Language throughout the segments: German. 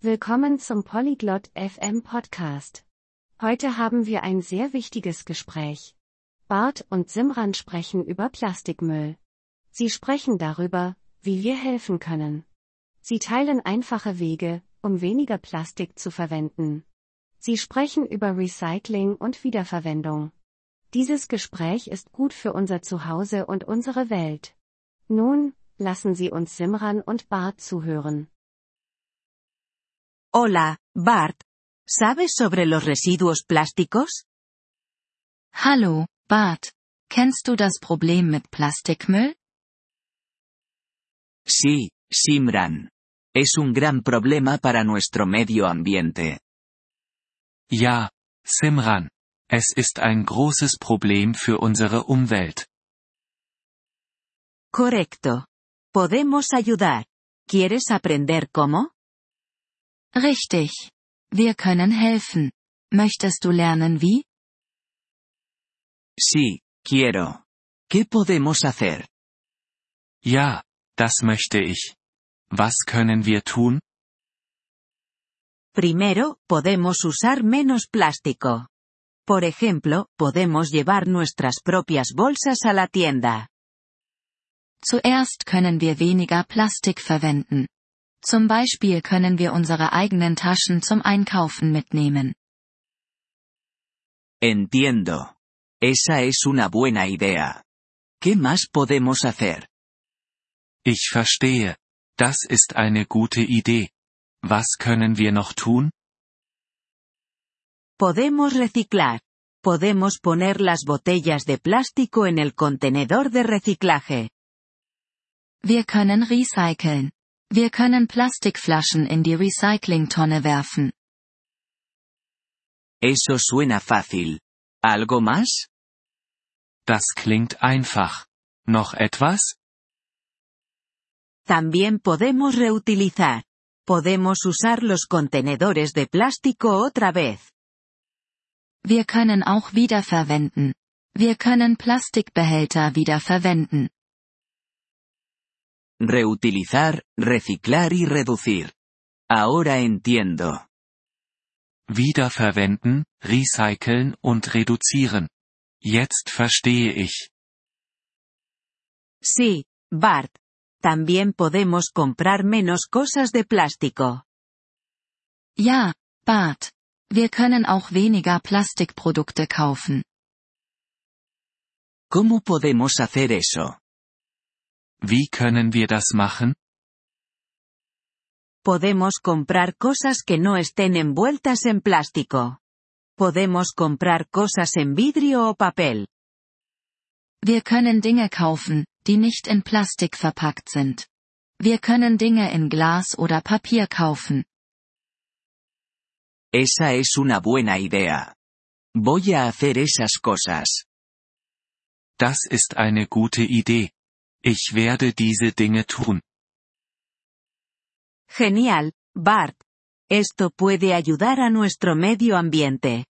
Willkommen zum Polyglot FM Podcast. Heute haben wir ein sehr wichtiges Gespräch. Bart und Simran sprechen über Plastikmüll. Sie sprechen darüber, wie wir helfen können. Sie teilen einfache Wege, um weniger Plastik zu verwenden. Sie sprechen über Recycling und Wiederverwendung. Dieses Gespräch ist gut für unser Zuhause und unsere Welt. Nun, lassen Sie uns Simran und Bart zuhören. Hola, Bart. ¿Sabes sobre los residuos plásticos? Hallo, Bart. Kennst du das Problem mit Plastikmüll? Sí, Simran. Es un gran problema para nuestro medio ambiente. Ja, Simran. Es ist ein großes Problem für unsere Umwelt. Correcto. Podemos ayudar. ¿Quieres aprender cómo? Richtig. Wir können helfen. Möchtest du lernen wie? Sí, quiero. ¿Qué podemos hacer? Ja, das möchte ich. Was können wir tun? Primero, podemos usar menos plástico. Por ejemplo, podemos llevar nuestras propias bolsas a la tienda. Zuerst können wir weniger Plastik verwenden. Zum Beispiel können wir unsere eigenen Taschen zum Einkaufen mitnehmen. Entiendo. Esa es una buena idea. ¿Qué más podemos hacer? Ich verstehe. Das ist eine gute Idee. Was können wir noch tun? Podemos reciclar. Podemos poner las botellas de plástico en el contenedor de reciclaje. Wir können recyceln. Wir können Plastikflaschen in die Recyclingtonne werfen. Eso suena fácil. ¿Algo más? Das klingt einfach. Noch etwas? También podemos reutilizar. Podemos usar los contenedores de plástico otra vez. Wir können auch wiederverwenden. Wir können Plastikbehälter wiederverwenden. Reutilizar, reciclar y reducir. Ahora entiendo. Wiederverwenden, recyceln und reduzieren. Jetzt verstehe ich. Sí, Bart. También podemos comprar menos cosas de plástico. Ja, Bart. Wir können auch weniger Plastikprodukte kaufen. ¿Cómo podemos hacer eso? Wie können wir das machen? Podemos comprar cosas que no estén envueltas en plástico. Podemos comprar cosas en vidrio o papel. Wir können Dinge kaufen, die nicht in Plastik verpackt sind. Wir können Dinge in Glas oder Papier kaufen. Esa es una buena idea. Voy a hacer esas cosas. Das ist eine gute Idee. Ich werde diese Dinge tun. Genial, Bart. Esto puede ayudar a nuestro medio ambiente.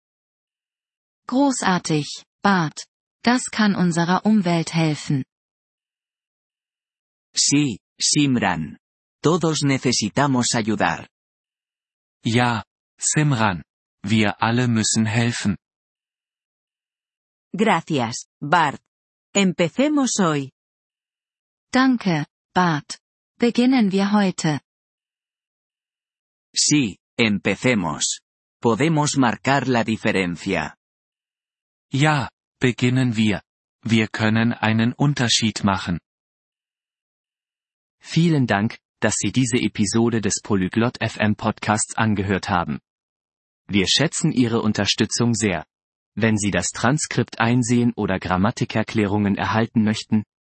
Großartig, Bart. Das kann unserer Umwelt helfen. Sí, Simran. Todos necesitamos ayudar. Ja, Simran. Wir alle müssen helfen. Gracias, Bart. Empecemos hoy. Danke, Bart. Beginnen wir heute. Sí, empecemos. Podemos marcar la diferencia. Ja, beginnen wir. Wir können einen Unterschied machen. Vielen Dank, dass Sie diese Episode des Polyglot FM Podcasts angehört haben. Wir schätzen Ihre Unterstützung sehr. Wenn Sie das Transkript einsehen oder Grammatikerklärungen erhalten möchten,